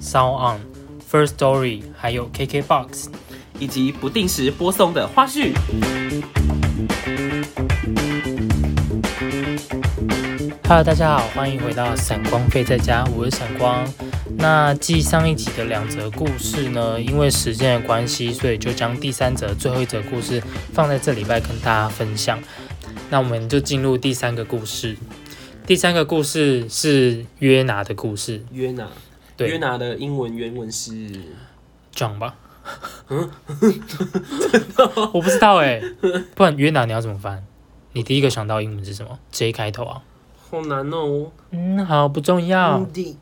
Sound On、First Story，还有 KKBox。以及不定时播送的花絮。Hello，大家好，欢迎回到闪光飞在家，我是闪光。那继上一集的两则故事呢，因为时间的关系，所以就将第三则、最后一则故事放在这礼拜跟大家分享。那我们就进入第三个故事。第三个故事是约拿的故事约拿，对约拿的英文原文是，John 吧？我不知道哎、不然约拿你要怎么翻？你第一个想到英文是什么？J 开头啊？好难哦。嗯，好，不重要。嗯对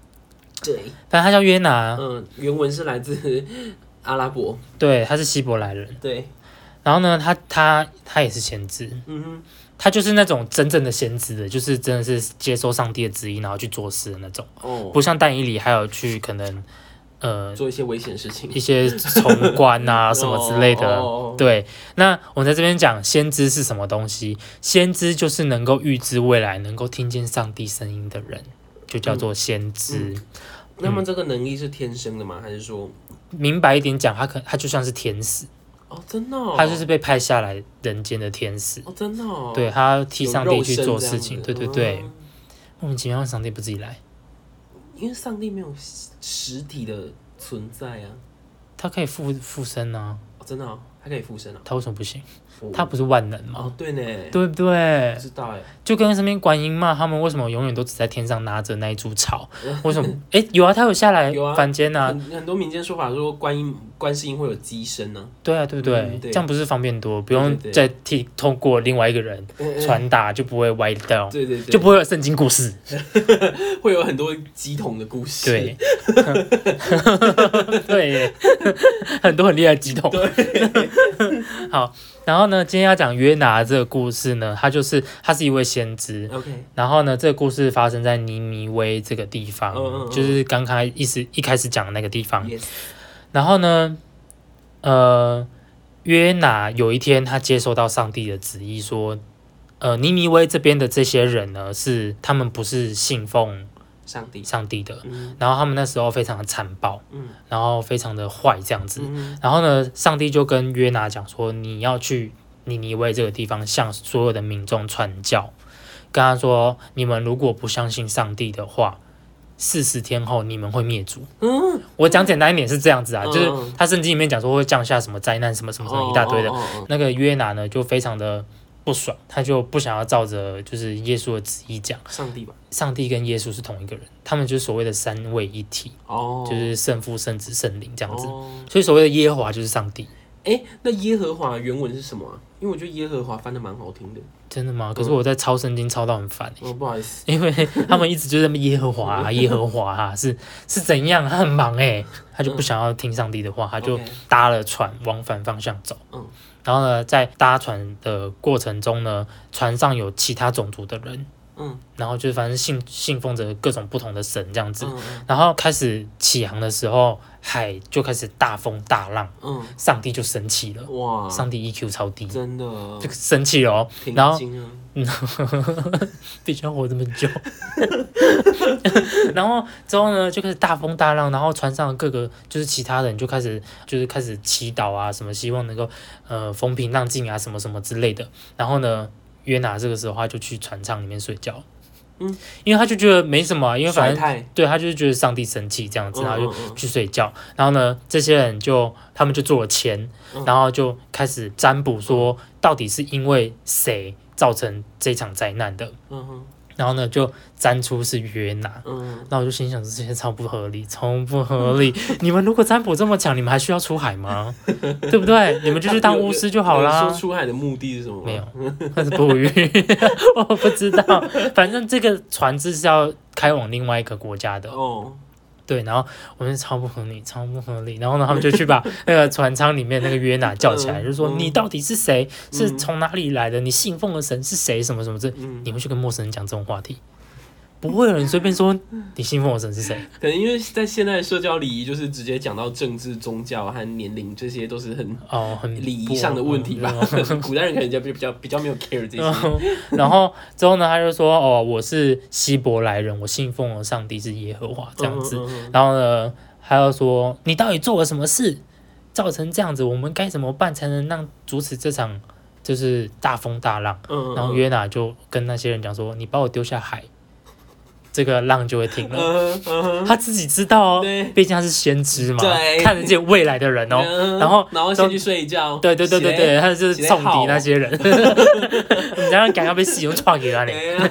对，反正他叫约拿，嗯，原文是来自 阿拉伯。对，他是希伯来人。对，然后呢，他他他也是先知，嗯哼，他就是那种真正的先知的，就是真的是接受上帝的旨意，然后去做事的那种，哦，不像但以理还有去可能呃做一些危险事情一些从官啊 什么之类的。哦对，那我在这边讲先知是什么东西？先知就是能够预知未来、能够听见上帝声音的人，就叫做先知。那么这个能力是天生的吗？还是说，明白一点讲，他可他就像是天使，哦，真的、哦，他就是被派下来人间的天使。哦，真的、哦，对他替上帝去做事情，对对对，嗯莫名其妙上帝不自己来，因为上帝没有实体的存在啊，他可以附附身啊，哦、真的、哦，他可以附身啊，他为什么不行？哦他不是万能吗？哦，对呢，对不对？不？知道哎，就跟身边观音嘛，他们为什么永远都只在天上拿着那一株草？为什么？哎，有啊，他有下来凡间啊，很很多民间说法说观音观世音会有机身呢、对啊，对不对？这样不是方便多，不用对对再替通过另外一个人传达，就不会歪掉，对对对，就不会有圣经故事。会有很多鸡桶的故事。对，对，很多很厉害的鸡桶。好，然后呢，今天要讲约拿这个故事呢，他就是他是一位先知，，OK，然后呢，这个故事发生在尼尼微这个地方，就是刚开一时一开始讲的那个地方。yes，然后呢，呃，约拿有一天他接收到上帝的旨意，说，呃，尼尼微这边的这些人呢，是他们不是信奉上帝，上帝的，嗯。然后他们那时候非常的残暴，嗯。然后非常的坏这样子。嗯。然后呢，上帝就跟约拿讲说，你要去尼尼微这个地方向所有的民众传教，跟他说，你们如果不相信上帝的话，四十天后你们会灭族。嗯，我讲简单一点是这样子啊，嗯。就是他圣经里面讲说会降下什么灾难，什么什么什么一大堆的。哦哦哦哦。那个约拿呢就非常的不爽，他就不想要照着就是耶稣的旨意讲，上帝吧，上帝跟耶稣是同一个人，他们就是所谓的三位一体，哦，就是圣父、圣子、圣灵这样子。哦所以所谓的耶和华就是上帝，哎，那耶和华原文是什么啊？因为我觉得耶和华翻的蛮好听的。真的吗？可是我在抄圣经抄到很烦、欸哦，不好意思，因为他们一直就在那耶和华啊，耶和华啊，是是怎样？他很忙哎、他就不想要听上帝的话，他就搭了船往反方向走。嗯然后呢，在搭船的过程中呢，船上有其他种族的人，嗯然后就反正信信奉着各种不同的神这样子。嗯嗯然后开始起航的时候，海就开始大风大浪，嗯，上帝就生气了，哇，上帝 EQ 超低，真的就生气了哦。平然后必须要活这么久。然后之后呢，就开始大风大浪，然后船上各个就是其他人就开始就是开始祈祷啊，什么希望能够呃风平浪静啊，什么什么之类的。然后呢，约拿这个时候他就去船舱里面睡觉，嗯，因为他就觉得没什么、啊，因为反正，对他就是觉得上帝生气这样子，嗯然后就去睡觉。然后呢，这些人就他们就做了签，嗯。然后就开始占卜说，到底是因为谁造成这场灾难的。嗯哼，然后呢，就占出是约拿。嗯，那我就心想，这些超不合理，超不合理！你们如果占卜这么强，你们还需要出海吗？对不对？你们就去当巫师就好有啦说。出海的目的是什么？没有，那是捕鱼，我不知道。反正这个船只是要开往另外一个国家的，哦，对，然后我们超不合理，超不合理。然后呢，他们就去把 那个船舱里面那个约拿叫起来，嗯就说：“嗯你到底是谁？是嗯从哪里来的？你信奉的神是谁？什么什么这？嗯，你会去跟陌生人讲这种话题？不会有人随便说你信奉的神是谁。可能因为在现在的社交礼仪，就是直接讲到政治、宗教和年龄，这些都是很哦，很礼仪上的问题吧嗯。古代人可能就比较比较没有 care 这些。然后之后呢，他就说：“哦，我是希伯来人，我信奉的上帝是耶和华，这样子。然后呢，他又说你到底做了什么事，造成这样子，我们该怎么办才能让阻止这场就是大风大浪？嗯，然后约拿就跟那些人讲说，你把我丢下海，这个浪就会停了。嗯嗯他自己知道哦，毕竟他是先知嘛，看得见未来的人哦。嗯然后然后先去睡觉。对对对对对，他就是冲敌那些人，你这样赶快被使用创给他呢。哎呀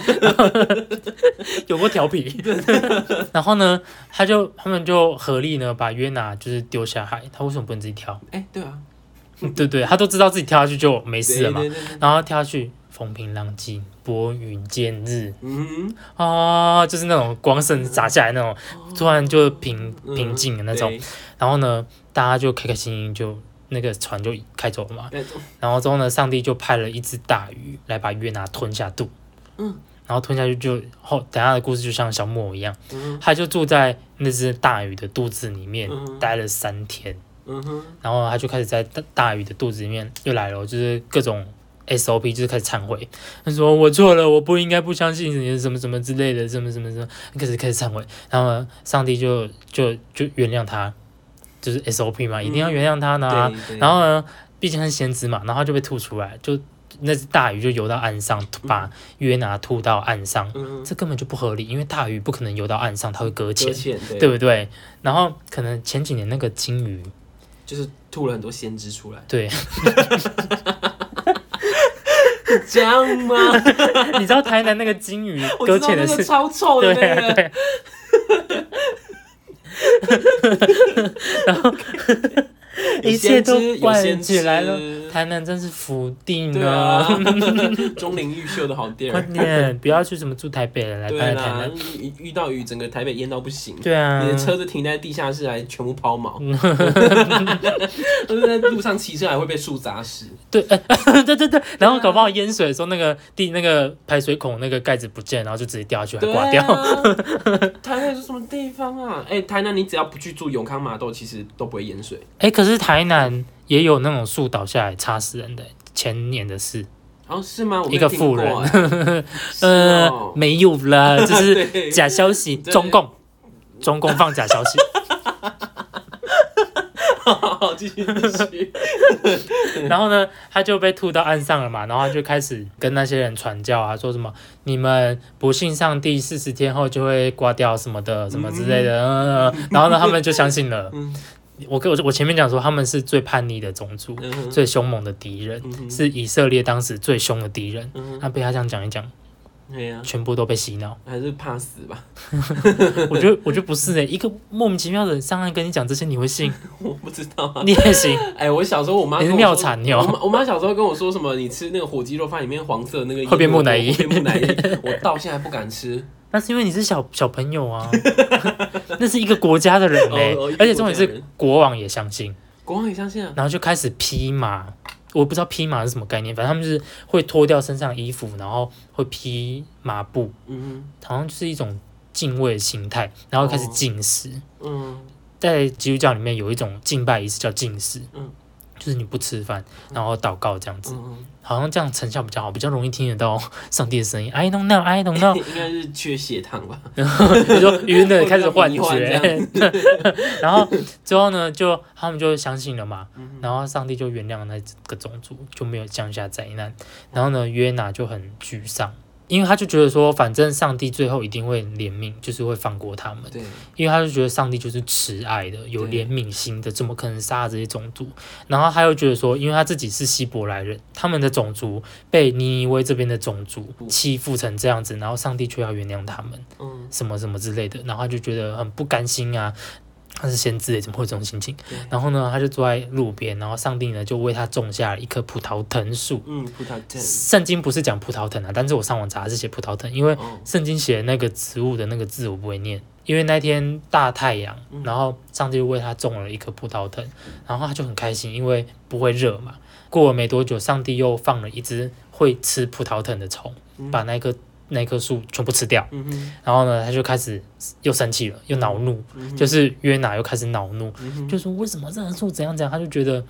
有过调皮。然后呢，他就他们就合力呢把约拿就是丢下海，他为什么不能自己跳？哎，对啊，对对，他都知道自己跳下去就没事了嘛。对对对对然后跳下去，风平浪静，拨云见日。嗯，啊，就是那种光线洒下来那种，突然就平平静的那种。对。然后呢，大家就开开心心就。那个船就开走了嘛，对。然后之后呢，上帝就派了一只大鱼来把约拿吞下肚，嗯，然后吞下去就后，等下的故事就像小木偶一样，嗯他就住在那只大鱼的肚子里面嗯待了三天，嗯哼，然后他就开始在大大鱼的肚子里面又来了，就是各种 SOP，就是开始忏悔，他说我错了，我不应该不相信你什么什么之类的，什么什么什么，开始开始忏悔，然后呢，上帝就就就原谅他，就是 SOP 嘛，一定要原谅他呢、然后呢，毕竟他是先知嘛，然后就被吐出来，就那只大鱼就游到岸上，把约拿吐到岸上，嗯，这根本就不合理，因为大鱼不可能游到岸上，它会搁搁浅，浅，对。对不对？然后可能前几年那个金鱼，就是吐了很多先知出来，对，这样吗？你知道台南那个金鱼 我搁浅的是，超臭的对啊，那个，对。然后有 一切都先知有关起来了，台南真是福地对呢。啊，钟灵毓秀的好地快儿。点，不要去什么住台北了，来搬来台南。，遇遇到雨，整个台北淹到不行。对啊，你的车子停在地下室，还全部抛锚，就是在路上骑车还会被树砸死。对，呃对对对，然后搞不好淹水的时候，那个地那个排水孔那个盖子不见，然后就直接掉下去，还对挂掉。啊，台南是什么地方啊？哎、台南你只要不去住永康码头，其实都不会淹水。哎，可是台南也有那种树倒下来插死人的，前年的事。哦，是吗？我一个有听过妇人 呃哦，没有啦，这是 假消息，中共中共放假消息。好，继续继续。然后呢，他就被吐到岸上了嘛，然后他就开始跟那些人传教啊，说什么你们不信上帝，四十天后就会挂掉什么的，什么之类的。嗯然后呢，他们就相信了。嗯我跟我我前面讲说，他们是最叛逆的种族，嗯最凶猛的敌人，嗯是以色列当时最凶的敌人。那被他这样讲一讲，对呀，全部都被洗脑。还是怕死吧？我觉得我觉得不是诶、一个莫名其妙的人上岸跟你讲这些，你会信？我不知道啊。你也信？哎、我小时候我妈你是妙产妞我妈我妈小时候跟我说什么，你吃那个火鸡肉饭里面黄色的那个会变木乃伊变木乃伊，我到现在不敢吃。那是因为你是小小朋友啊，那是一个国家的人嘞、而且重点是国王也相信，国王也相信啊。然后就开始披麻。我不知道披麻是什么概念，反正他们就是会脱掉身上的衣服，然后会披麻布，嗯。好像就是一种敬畏的心态，然后开始哦。进食。嗯。在基督教里面有一种敬拜仪式叫进食，嗯就是你不吃饭，然后祷告这样子，嗯好像这样成效比较好，比较容易听得到上帝的声音。I don't know, I don't know 嗯。应该是缺血糖吧？你说晕了，开始幻觉，然后之后呢，就他们就相信了嘛，嗯然后上帝就原谅那个种族，就没有降下灾难。然后呢，约拿就很沮丧，因为他就觉得说，反正上帝最后一定会怜悯，就是会放过他们，对，因为他就觉得上帝就是慈爱的，有怜悯心的，怎么可能杀这些种族？然后他又觉得说，因为他自己是希伯来人，他们的种族被尼尼微这边的种族欺负成这样子，然后上帝却要原谅他们。嗯什么什么之类的，然后他就觉得很不甘心啊。他是先知诶，怎么会有这种心情？然后呢，他就坐在路边，然后上帝呢就为他种下了一棵葡萄藤树。嗯，葡萄藤圣经不是讲葡萄藤啊，但是我上网查是写葡萄藤，因为哦，圣经写的那个植物的那个字我不会念，因为那天大太阳，嗯然后上帝就为他种了一棵葡萄藤，然后他就很开心，因为不会热嘛。过了没多久，上帝又放了一只会吃葡萄藤的虫，把那棵那棵树全部吃掉。嗯，然后呢，他就开始又生气了，又恼怒，嗯就是约拿又开始恼怒，嗯就说为什么这棵树怎样怎样，他就觉得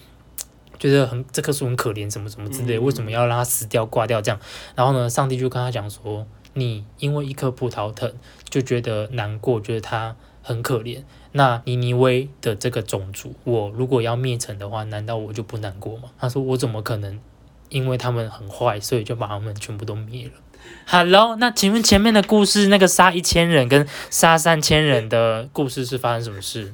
觉得很这棵树很可怜，什么什么之类，嗯为什么要让它死掉挂掉这样？然后呢，上帝就跟他讲说，你因为一棵葡萄藤就觉得难过，觉得它很可怜。那尼尼微的这个种族，我如果要灭城的话，难道我就不难过吗？他说我怎么可能因为他们很坏，所以就把他们全部都灭了？Hello，那请问前面的故事，那个杀一千人跟杀三千人的故事是发生什么事？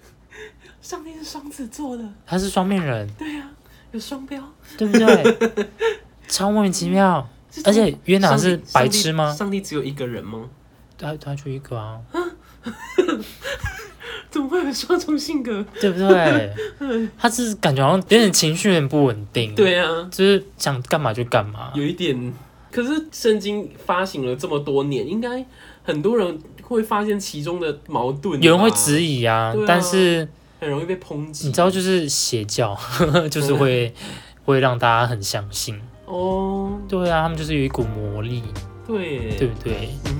上帝是双子座的，他是双面人，对呀、有双标，对不对？超莫名其妙。而且约拿是白痴吗？上帝只有一个人吗？他他就一个啊，怎么会有双重性格？对不对？他是感觉好像有点情绪很不稳定，，对啊，就是想干嘛就干嘛。有一点。可是圣经发行了这么多年，应该很多人会发现其中的矛盾。有人会质，疑啊，啊但是很容易被抨击。你知道，就是邪教，就是会会让大家很相信。哦，对啊，他们就是有一股魔力，对，对不对？嗯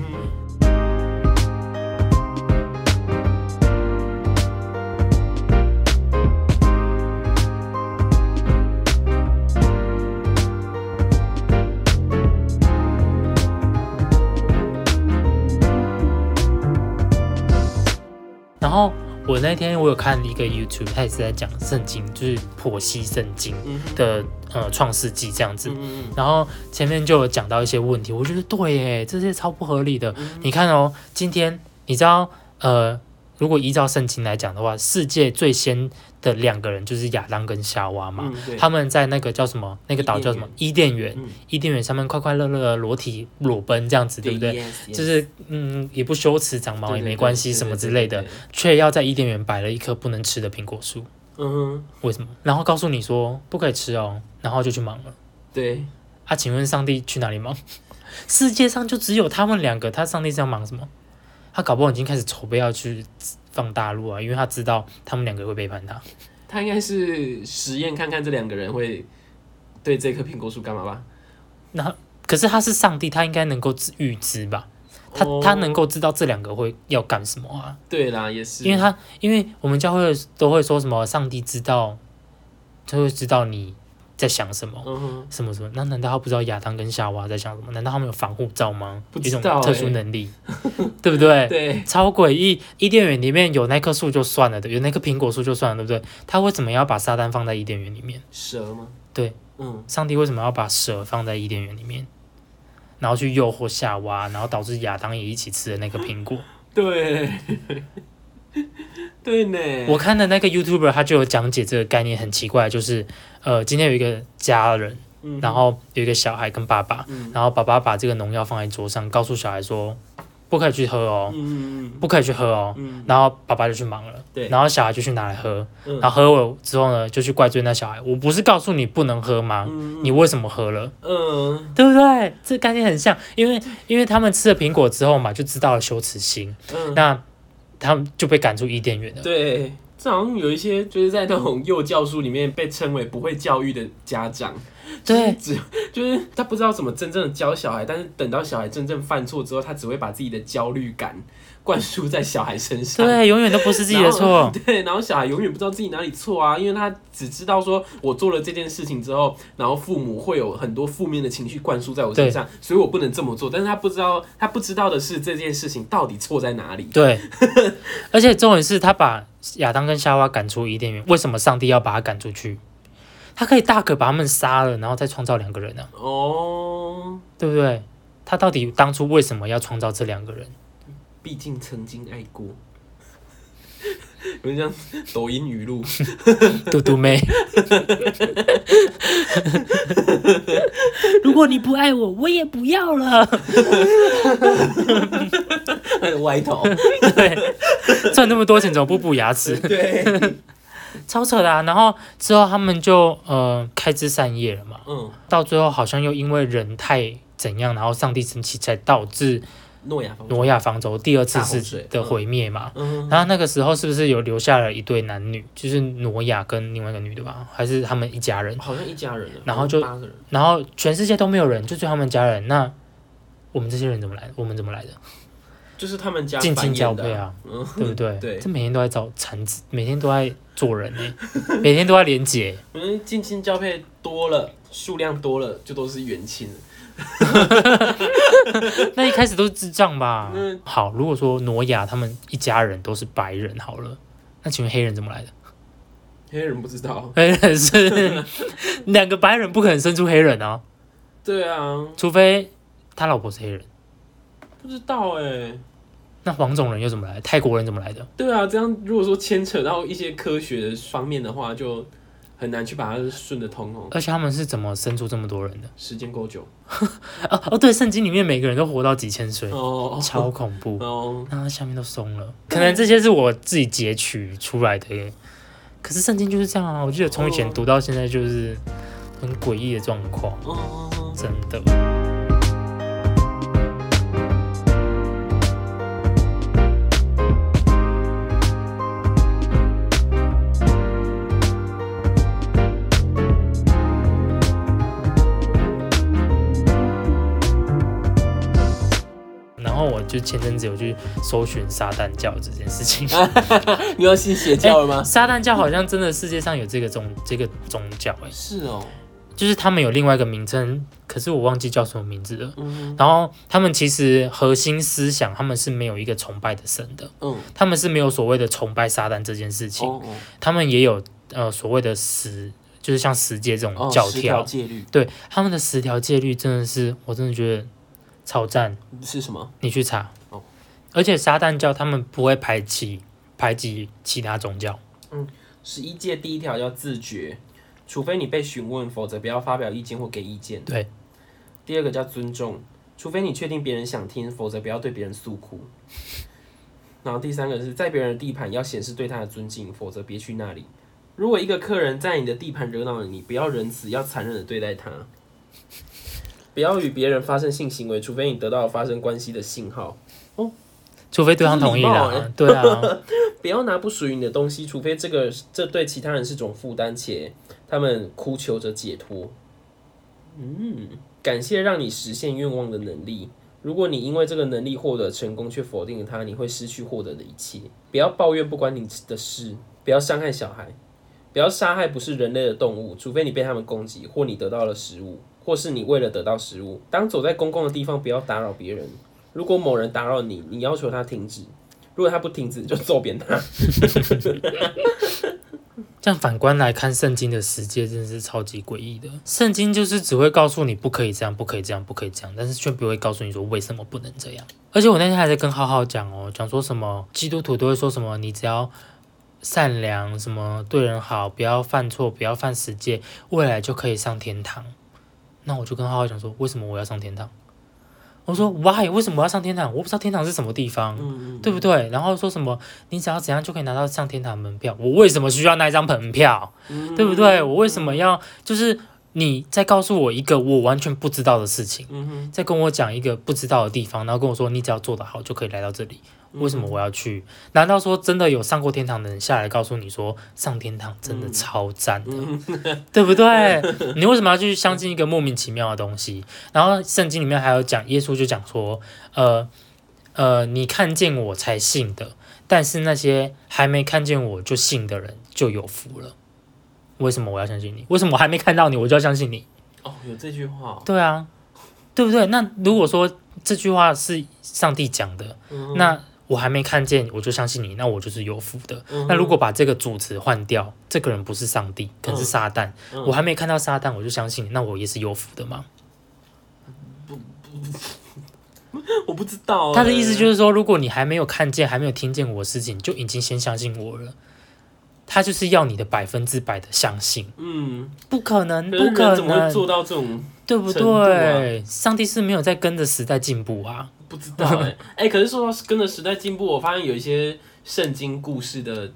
我那天我有看一个 YouTube，他也是在讲圣经，就是剖析圣经的呃创世纪这样子。然后前面就有讲到一些问题，我觉得对耶，这些超不合理的。嗯你看哦，今天你知道，呃，如果依照圣经来讲的话，世界最先的两个人就是亚当跟夏娃嘛。嗯，他们在那个叫什么？那个岛叫什么？伊甸园。嗯伊甸园上面快快乐乐的裸体裸奔这样子，对不对就是嗯，也不羞耻，长毛也没关系，什么之类的，，却要在伊甸园摆了一棵不能吃的苹果树，嗯哼，为什么？然后告诉你说不可以吃哦，然后就去忙了。对，啊，请问上帝去哪里忙？世界上就只有他们两个，他上帝是要忙什么？他搞不好已经开始筹备要去放大陆啊，因为他知道他们两个会背叛他。他应该是实验看看这两个人会对这棵苹果树干嘛吧？那可是他是上帝，他应该能够知预知吧？他、哦他能够知道这两个会要干什么啊？对啦，也是，因为他因为我们教会都会说什么，上帝知道，他会知道你在想什么。嗯，什么什么？那难道他不知道亚当跟夏娃在想什么？难道他们有防护罩吗？一种特殊欸能力，对不对？对，超诡异！伊甸园里面有那棵树就算了的，有那棵苹果树就算了，对不对？他为什么要把撒旦放在伊甸园里面？蛇吗？对，嗯，上帝为什么要把蛇放在伊甸园里面？然后去诱惑夏娃，然后导致亚当也一起吃了那个苹果。对，对呢，我看的那个 YouTuber 他就有讲解这个概念，很奇怪，就是呃，今天有一个家人，嗯。然后有一个小孩跟爸爸，嗯。然后爸爸把这个农药放在桌上，告诉小孩说不可以去喝哦，不可以去喝哦。嗯。然后爸爸就去忙了，对。然后小孩就去拿来喝，嗯。然后喝了之后呢，就去怪罪那小孩，我不是告诉你不能喝吗？嗯。你为什么喝了？嗯。对不对？这概念很像，因为因为他们吃了苹果之后嘛，就知道了羞耻心，嗯，那他们就被赶出伊甸园了。对，这好像有一些就是在那种幼教书里面被称为不会教育的家长。对只就是他不知道怎么真正的教小孩，但是等到小孩真正犯错之后，他只会把自己的焦虑感灌输在小孩身上。对，永远都不是自己的错。对，然后小孩永远不知道自己哪里错啊，因为他只知道说我做了这件事情之后，然后父母会有很多负面的情绪灌输在我身上，所以我不能这么做。但是他不知道，他不知道的是这件事情到底错在哪里。对，而且重点是他把亚当跟夏娃赶出伊甸园，为什么上帝要把他赶出去？他可以大可把他们杀了，然后再创造两个人啊，哦，对不对？他到底当初为什么要创造这两个人？毕竟曾经爱过。有点像抖音语录，嘟嘟妹，如果你不爱我，我也不要了。歪头。对，赚那么多钱怎么不补牙齿？对，超扯的啊！然后之后他们就呃开枝散叶了嘛，嗯，到最后好像又因为人太怎样，然后上帝生气，才导致诺亚方舟。挪亚方舟第二次大洪水是的毁灭嘛。嗯，然后那个时候是不是有留下了一对男女，就是挪亚跟另外一个女的吧，还是他们一家人？好像一家人了，然后就八个人。然后全世界都没有人，就只有他们家人。那我们这些人怎么来的？我们怎么来的？就是他们家近亲繁衍的交配啊，嗯，对不对？对这每天都在找产子，每天都在做人呢、每天都在连结。嗯，近亲交配多了，数量多了，就都是远亲了。那一开始都是智障吧？嗯好，如果说挪亚他们一家人都是白人，好了，那请问黑人怎么来的？黑人不知道。黑 人是两个白人不可能生出黑人啊，对啊，除非他老婆是黑人。不知道哎、那黄种人又怎么来？泰国人怎么来的？对啊，这样如果说牵扯到一些科学的方面的话，就很难去把它顺得通哦。而且他们是怎么生出这么多人的？时间够久 哦哦，对，圣经里面每个人都活到几千岁，哦超恐怖。哦，那下面都松了，可能这些是我自己截取出来的耶。可是圣经就是这样啊，我记得从以前读到现在就是很诡异的状况，哦，真的。就前阵子有去搜寻撒旦教这件事情，你要信邪教了吗？撒旦教好像真的世界上有这个宗这个宗教、哎，是哦，就是他们有另外一个名称，可是我忘记叫什么名字了。嗯然后他们其实核心思想，他们是没有一个崇拜的神的，嗯，他们是没有所谓的崇拜撒旦这件事情，哦哦。他们也有呃所谓的十，就是像十戒这种哦，教条条，戒律。对他们的十条戒律真的是，我真的觉得超赞，是什么？你去查。哦而且撒旦教他们不会排挤排挤其他宗教，嗯十一戒第一条叫自觉，除非你被询问，否则不要发表意见或给意见。对。第二个叫尊重，除非你确定别人想听，否则不要对别人诉苦。然后第三个是在别人的地盘要显示对他的尊敬，否则别去那里。如果一个客人在你的地盘惹恼了你，不要仁慈，要残忍的对待他。不要与别人发生性行为，除非你得到发生关系的信号。哦除非对方同意这是礼貌啦欸。对啊，不要拿不属于你的东西，除非这个这对其他人是种负担，且他们哭求着解脱。嗯，感谢让你实现愿望的能力。如果你因为这个能力获得成功，却否定了它，你会失去获得的一切。不要抱怨不关你的事，不要伤害小孩，不要杀害不是人类的动物，除非你被他们攻击，或你得到了食物，或是你为了得到食物。当走在公共的地方，不要打扰别人。如果某人打扰你，你要求他停止，如果他不停止，你就揍扁他。这样反观来看，圣经的世界真的是超级诡异的。圣经就是只会告诉你不可以这样，不可以这样，不可以这样，但是却不会告诉你说为什么不能这样。而且我那天还在跟浩浩讲哦，讲说什么基督徒都会说什么，你只要善良，什么对人好，不要犯错，不要犯十戒，未来就可以上天堂。那我就跟浩浩讲说，为什么我要上天堂？我说 why？为什么我要上天堂？我不知道天堂是什么地方。嗯对不对？然后说什么你只要怎样就可以拿到上天堂门票？我为什么需要那一张门票？嗯对不对？我为什么要就是你在告诉我一个我完全不知道的事情，嗯哼，再跟我讲一个不知道的地方，然后跟我说你只要做得好就可以来到这里？为什么我要去？难道说真的有上过天堂的人下来告诉你说上天堂真的超赞的，对不对？你为什么要去相信一个莫名其妙的东西？然后圣经里面还有讲，耶稣就讲说，呃呃，你看见我才信的，但是那些还没看见我就信的人就有福了。为什么我要相信你？为什么我还没看到你我就要相信你？哦，有这句话哦，对啊，对不对？那如果说这句话是上帝讲的，嗯那我还没看见我就相信你，那我就是有福的。嗯那如果把这个主词换掉，这个人不是上帝，可能是撒旦，嗯我还没看到撒旦我就相信你，那我也是有福的吗？我不知道欸，他的意思就是说，如果你还没有看见、还没有听见我的事情，就已经先相信我了。他就是要你的百分之百的相信，嗯，不可能，不可人怎么会能，做到这种？对不对？上帝是没有在跟着时代进步啊。不知道哎、哎、可是说到跟着时代进步，我发现有一些圣经故事的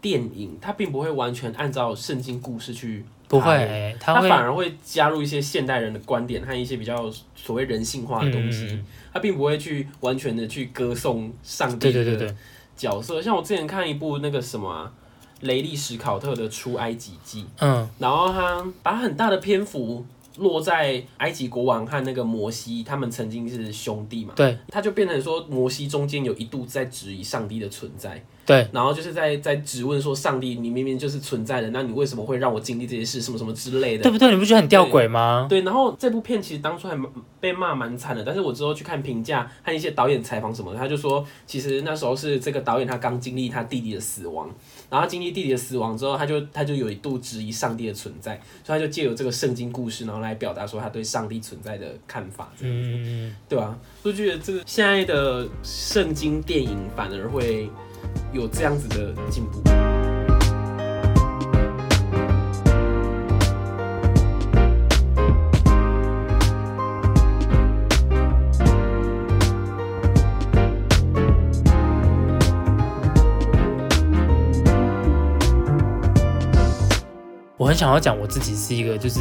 电影，它并不会完全按照圣经故事去不会、耶欸，他会他反而会加入一些现代人的观点和一些比较所谓人性化的东西，嗯嗯嗯他并不会去完全的去歌颂上帝的对对对对，角色。像我之前看一部那个什么啊、雷利史考特的《出埃及记》，嗯。然后他把很大的篇幅落在埃及国王和那个摩西，他们曾经是兄弟嘛，对。他就变成说摩西中间有一度在质疑上帝的存在，对，然后就是在在质问说上帝，你明明就是存在的，那你为什么会让我经历这些事，什么什么之类的对。不对？你不觉得很吊诡吗？对，然后这部片其实当初还蛮被骂蛮惨的，但是我之后去看评价和一些导演采访什么的，他就说，其实那时候是这个导演他刚经历他弟弟的死亡，然后经历弟弟的死亡之后，他就他就有一度质疑上帝的存在，所以他就借由这个圣经故事，然后来表达说他对上帝存在的看法，嗯对吧、我就觉得这个现在的圣经电影反而会有这样子的进步。我很想要讲我自己是一个就是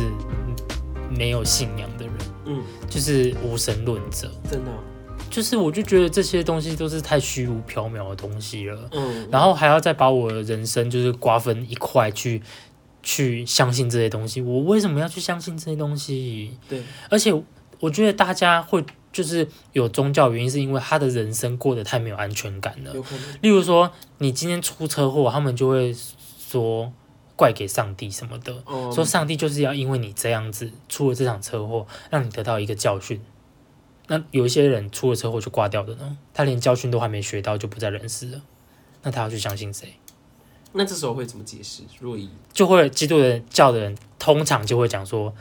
没有信仰的人，嗯，就是无神论者，真的哦、就是我就觉得这些东西都是太虚无缥缈的东西了。嗯，然后还要再把我的人生就是瓜分一块去去相信这些东西，我为什么要去相信这些东西？对，而且我觉得大家会就是有宗教原因，是因为他的人生过得太没有安全感了。例如说，你今天出车祸，他们就会说怪给上帝什么的，哦说上帝就是要因为你这样子出了这场车祸，让你得到一个教训。那有一些人出了车祸就挂掉的呢，他连教训都还没学到就不在人世了，那他要去相信谁？那这时候会怎么解释？若以就会基督的教的人通常就会讲说，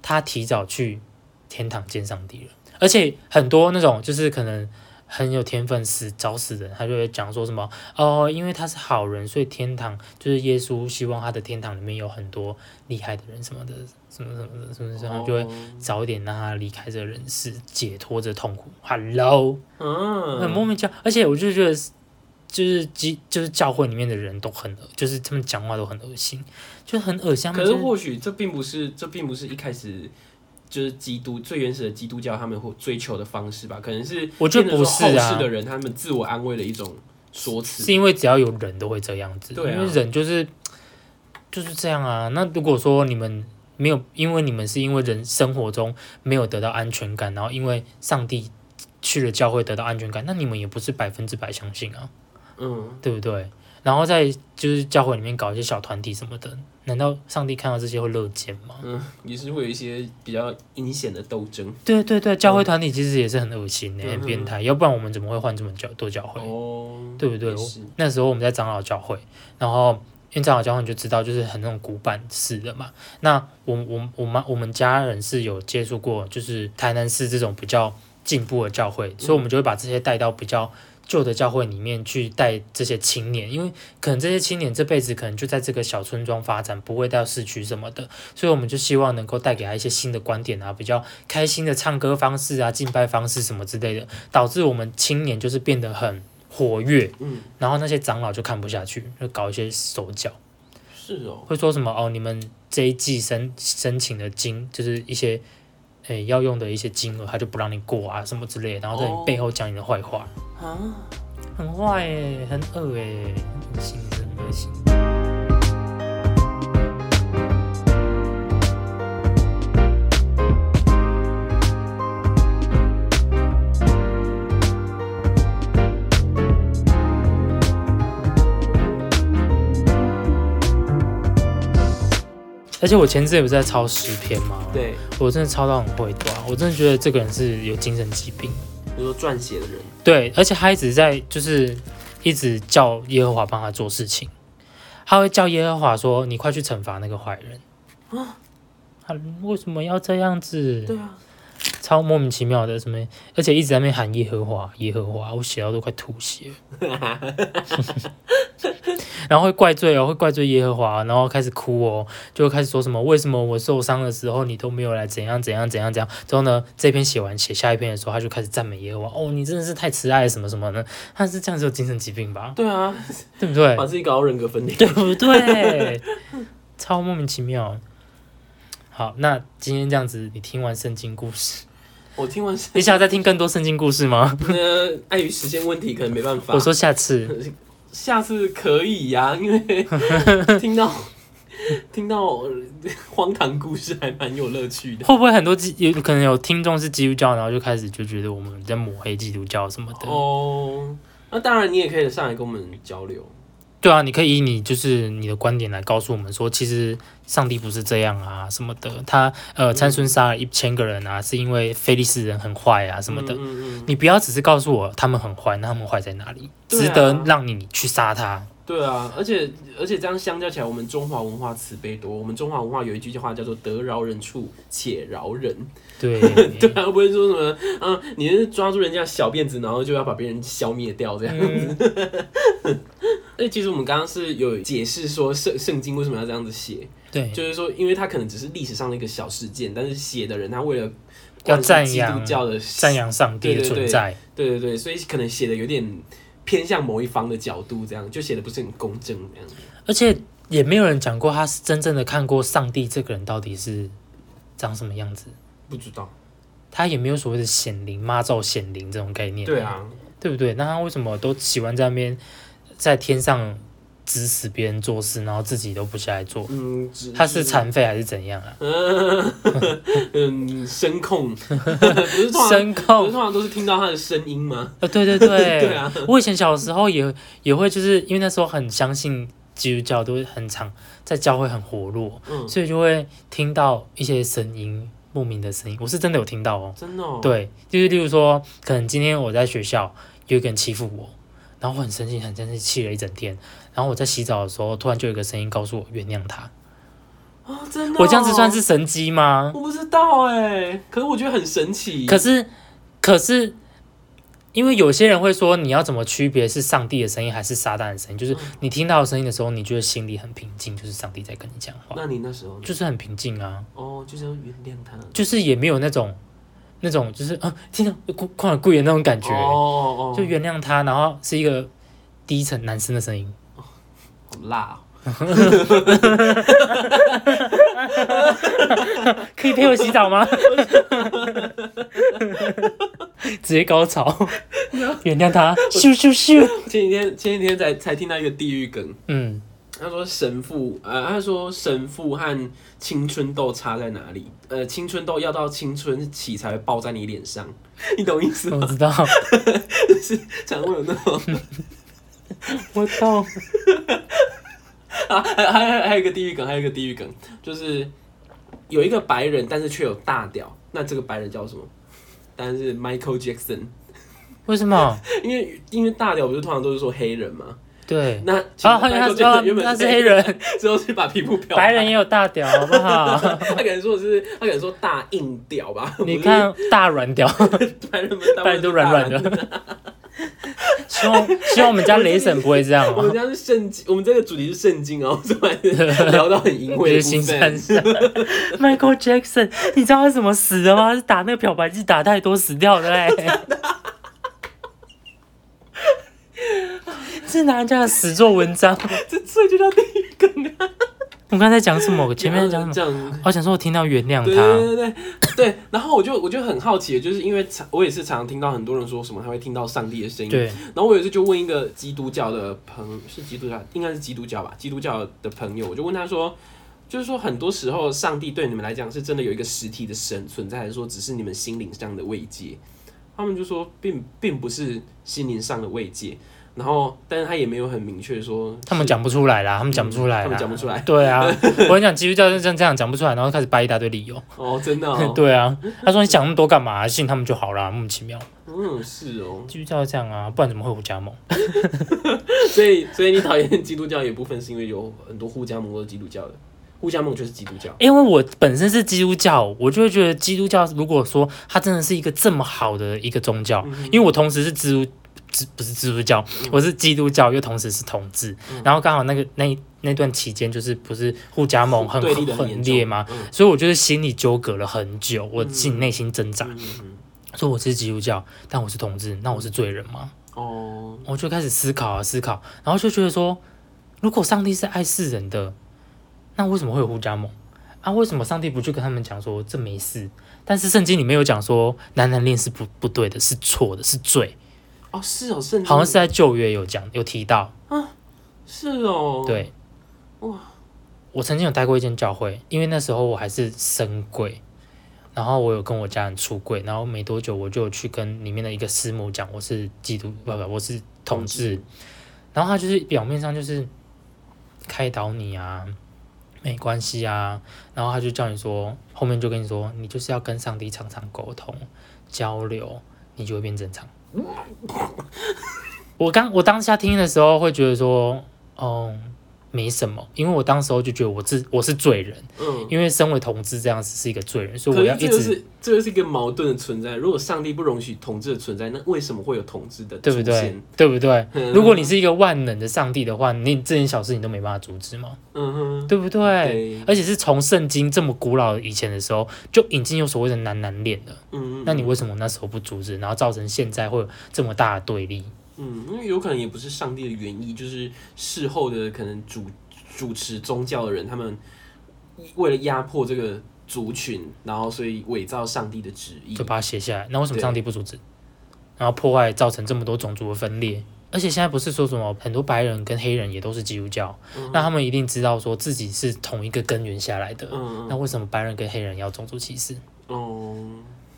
他提早去天堂见上帝了，而且很多那种就是可能很有天分死找死人，他就会讲说什么哦，因为他是好人，所以天堂就是耶稣希望他的天堂里面有很多厉害的人什么的，什么什么的，什么什么，就会哦早一点让他离开这个人世，解脱这痛苦。Hello，嗯，很莫名其妙，而且我就觉得。就是基就是教会里面的人都很恶，就是他们讲话都很恶心，就很恶心。可是或许这并不是，这并不是一开始就是基督最原始的基督教他们会追求的方式吧？可能是我觉得不是啊后世的人他们自我安慰的一种说辞。是因为只要有人都会这样子，对啊因为人就是就是这样啊。那如果说你们没有，因为你们是因为人生活中没有得到安全感，然后因为上帝去了教会得到安全感，那你们也不是百分之百相信啊，嗯，对不对？然后在就是教会里面搞一些小团体什么的，难道上帝看到这些会乐见吗？嗯，也是会有一些比较阴险的斗争。对对对，教会团体其实也是很恶心的、嗯很变态，要不然我们怎么会换这么教多教会？哦，对不对那时候我们在长老教会，然后因为长老教会你就知道，就是很那种古板式的嘛。那我我我们我们家人是有接触过，就是台南市这种比较进步的教会，所以我们就会把这些带到比较旧的教会里面去带这些青年，因为可能这些青年这辈子可能就在这个小村庄发展，不会到市区什么的，所以我们就希望能够带给他一些新的观点啊，比较开心的唱歌方式啊、敬拜方式什么之类的，导致我们青年就是变得很活跃，嗯，然后那些长老就看不下去，就搞一些手脚，是哦，会说什么哦，你们这一季申申请的金就是一些诶要用的一些金额，他就不让你过啊什么之类的，然后在你哦。背后讲你的坏话，啊，很坏诶，很恶诶，很恶心，很恶心。而且我前阵也不是在抄诗篇吗？对，我真的抄到很会短，我真的觉得这个人是有精神疾病。撰写的人，对，而且他一直在就是一直叫耶和华帮他做事情，他会叫耶和华说：“你快去惩罚那个坏人。”啊，他为什么要这样子？对啊，超莫名其妙的什么，而且一直在那边喊耶和华，耶和华，我写到都快吐血了。然后会怪罪哦，会怪罪耶和华，然后开始哭哦，就会开始说什么为什么我受伤的时候你都没有来怎样怎样怎样怎样。之后呢，这篇写完写下一篇的时候，他就开始赞美耶和华，哦，你真的是太慈爱了什么什么的。他是这样子有精神疾病吧？对啊，对不对把？自己搞到人格分裂。对不对？超莫名其妙。好，那今天这样子，你听完圣经故事，我听完你想要再听更多圣经故事吗？呃，碍于时间问题，可能没办法。我说下次，下次可以呀、因为听到 听到呃荒唐故事还蛮有乐趣的。会不会很多基有可能有听众是基督教，然后就开始就觉得我们在抹黑基督教什么的？哦，那当然，你也可以上来跟我们交流。对啊，你可以以你就是你的观点来告诉我们说，其实上帝不是这样啊什么的。他呃参孙杀了一千个人啊，是因为非利士人很坏啊什么的。嗯嗯嗯，你不要只是告诉我他们很坏，那他们坏在哪里？值得让你去杀他。对啊，而且而且这样相较起来，我们中华文化慈悲多。我们中华文化有一句话叫做“得饶人处且饶人”。对 对啊，不会说什么，嗯，你是抓住人家小辫子，然后就要把别人消灭掉这样子。嗯 哎、其实我们刚刚是有解释说圣圣经为什么要这样子写，对，就是说，因为它可能只是历史上的一个小事件，但是写的人他为了要赞扬基督教的赞扬上帝的存在。对对对，所以可能写的有点偏向某一方的角度，这样就写的不是很公正这样。而且也没有人讲过他是真正的看过上帝这个人到底是长什么样子，不知道，他也没有所谓的显灵、妈造显灵这种概念，对，啊，对不对？那他为什么都喜欢在那边在天上指使别人做事，然后自己都不下来做？嗯，他是残废还是怎样啊？嗯 嗯，声控，声控通常都是听到他的声音吗？啊，对对对，对啊，我以前小时候也也会，就是因为那时候很相信基督教，都会很常在教会很活络，嗯，所以就会听到一些声音，莫名的声音，我是真的有听到哦。真的、哦，，对，就是例如说，可能今天我在学校有一个人欺负我，然后我很生气，很生气，气了一整天。然后我在洗澡的时候，突然就有一个声音告诉我原谅他。啊，真的、我这样子算是？神机吗？我不知道哎，可是我觉得很神奇。可是，可是，因为有些人会说，你要怎么区别是上帝的声音还是撒旦的声音？就是你听到声音的时候，你觉得心里很平静，就是上帝在跟你讲话，那你那时候就是很平静啊，哦，就是要原谅他。就是也没有那种那种就是啊，听到快快跪的那种感觉。哦哦，就原谅他，然后是一个低沉男生的声音，好辣、哦。可以陪我洗澡吗？直接高潮，原谅他，咻咻咻，前几天前几天才才听到一个地狱梗，嗯，他说神父，呃，他说神父和青春痘差在哪里？呃，青春痘要到青春期才会爆在你脸上，你懂意思吗？我知道，就 是常会有那种我懂，啊，还还还还有一个地狱梗，还有一个地狱梗，就是有一个白人，但是却有大屌，那这个白人叫什么？当然是 Michael Jackson，为什么？因为因为大屌不是通常都是说黑人吗？对，那其实啊，他原本他是黑，人，之后是把皮肤漂白人也有大屌，好不好？他可能说的是他可能说大硬屌吧？你看大软屌，白人们大人都软软的。希望希望我们家雷神不会这样哦。我们家是圣经，我们这个主题是圣经哦，所以聊到很淫秽的就是新部三分。山，Michael Jackson，你知道他怎么死的吗？是打那个漂白剂打太多死掉的嘞。是拿人家的死做文章。这这就叫地狱梗啊！我刚才讲什么？我前面在讲什么？我想说，我听到原谅对他。对对对对。然后我就我就很好奇，就是因为常我也是常常听到很多人说什么他会听到上帝的声音。对，然后我有一次就问一个基督教的朋，是基督教，应该是基督教吧，基督教的朋友，我就问他说，就是说很多时候上帝对你们来讲是真的有一个实体的神存在，还是说只是你们心灵上的慰藉？他们就说并并不是心灵上的慰藉，然后但是他也没有很明确说他们讲不出来啦，他们讲不出来啦，他们讲不出来对啊，我跟你讲，基督教就这样这样讲不出来，然后开始掰一大堆理由。哦，真的、哦，对啊，他说你讲那么多干嘛？信他们就好啦，莫名其妙。嗯，是哦，基督教这样啊，不然怎么会有加盟？所以所以你讨厌基督教也部分是因为有很多互加盟都是基督教的，互加盟就是基督教，因为我本身是基督教，我就会觉得基督教如果说它真的是一个这么好的一个宗教，嗯因为我同时是基督。基不是基督教，我是基督教，又同时是同志，嗯然后刚好那个那那段期间就是不是互加盟很很烈吗？？嗯所以我就是心里纠葛了很久，我自己内心挣扎，说我是基督教，但我是同志，那我是罪人吗？哦，我就开始思考啊思考，然后就觉得说，如果上帝是爱世人的，那为什么会有互加盟？啊，为什么上帝不去跟他们讲说这没事？但是圣经里面有讲说男男恋是不不对的，是错的，是罪。哦，是哦，圣经好像是在旧约有讲有提到。啊是哦，，对，哇，我曾经有待过一间教会，因为那时候我还是深柜，然后我有跟我家人出柜，然后没多久我就有去跟里面的一个师母讲我是基督不不我是同志，然后他就是表面上就是开导你啊，没关系啊，然后他就叫你说，后面就跟你说，你就是要跟上帝常常沟通交流，你就会变正常。我刚我当下听的时候会觉得说，哦，没什么，因为我当时候就觉得我自我是罪人，嗯，因为身为同志这样子是一个罪人，所以我要一直是这个是这个是一个矛盾的存在。如果上帝不容许同志的存在，那为什么会有同志的对不对？对不对？嗯如果你是一个万能的上帝的话，你这件小事你都没办法阻止吗？嗯哼，对不对？对，而且是从圣经这么古老以前的时候就已经有所谓的男男恋了，嗯，那你为什么那时候不阻止，然后造成现在会有这么大的对立？嗯，因为有可能也不是上帝的原意，就是事后的可能主主持宗教的人，他们为了压迫这个族群，然后所以伪造上帝的旨意就。把它写下来。那为什么上帝不阻止？然后破坏造成这么多种族的分裂？而且现在不是说什么很多白人跟黑人也都是基督教，那他们一定知道说自己是同一个根源下来的。嗯那为什么白人跟黑人要种族歧视？哦，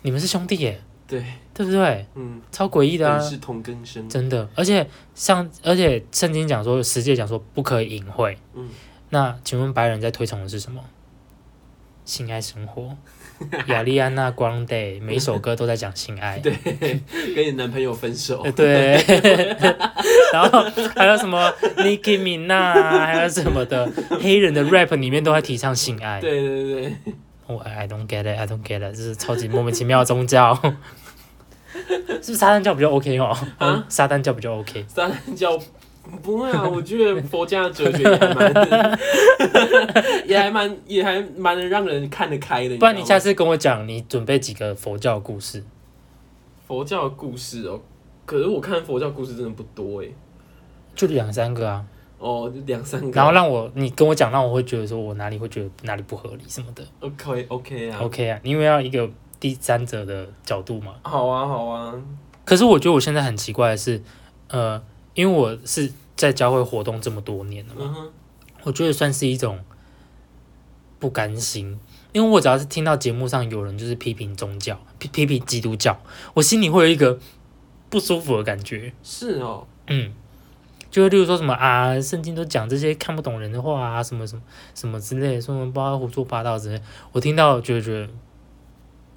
你们是兄弟耶，对，对不对？嗯，超诡异的啊本！是同根生。真的，而且像而且圣经讲说，十诫讲说不可以淫秽。嗯，那请问白人在推崇的是什么？性爱生活。亚利安娜 Grande 每一首歌都在讲性爱。对，跟你男朋友分手呃，对，然后还有什么 Nicki Minaj，还有什么的，黑人的 rap 里面都在提倡性爱。对对对对，我、I don't get it, I don't get it，这是超级莫名其妙的宗教。是不是撒旦教比较 OK 哦？啊撒旦教比较 OK。撒旦教不会啊，我觉得佛家的哲学也还蛮，也还蛮，也还蛮能让人看得开的。不然你下次跟我讲，你准备几个佛教故事？佛教故事哦，可是我看佛教故事真的不多哎，就两三个啊，哦，就两三个，然后让我你跟我讲，让我会觉得说我哪里会觉得哪里不合理什么的。OK OK 啊 OK 啊，因为要一个第三者的角度嘛。好啊好啊，可是我觉得我现在很奇怪的是，呃，因为我是在教会活动这么多年了嘛，嗯，我觉得算是一种不甘心。因为我只要是听到节目上有人就是批评宗教、批批评基督教，我心里会有一个不舒服的感觉。是哦，嗯，就例如说什么啊，圣经都讲这些看不懂人的话啊，什么什么什么之类的，说什么不知道胡说八道之类，我听到就觉得，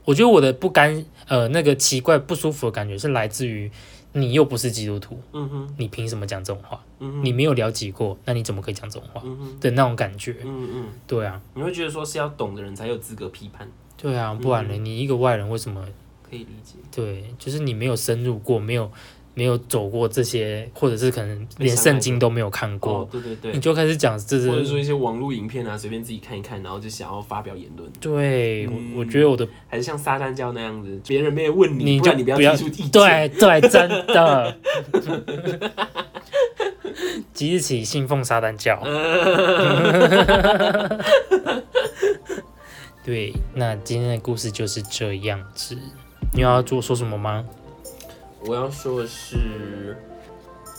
我觉得我的不甘呃那个奇怪不舒服的感觉是来自于你又不是基督徒，嗯哼，你凭什么讲这种话？嗯哼，你没有了解过，那你怎么可以讲这种话嗯哼，的那种感觉？嗯嗯，对啊，你会觉得说是要懂的人才有资格批判，对啊，不然呢？你一个外人为什么？可以理解。对，就是你没有深入过，没有没有走过这些，或者是可能连圣经都没有看过，哦，对对对你，就开始讲这是或者说一些网络影片啊，随便自己看一看，然后就想要发表言论，对，嗯我我觉得我的还是像撒旦教那样子，别人没有问你不然你不就不要出意见。对对，真的。即日起信奉撒旦教。对，那今天的故事就是这样子。你有要做说什么吗？我要说的是，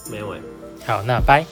没有哎、好，那拜。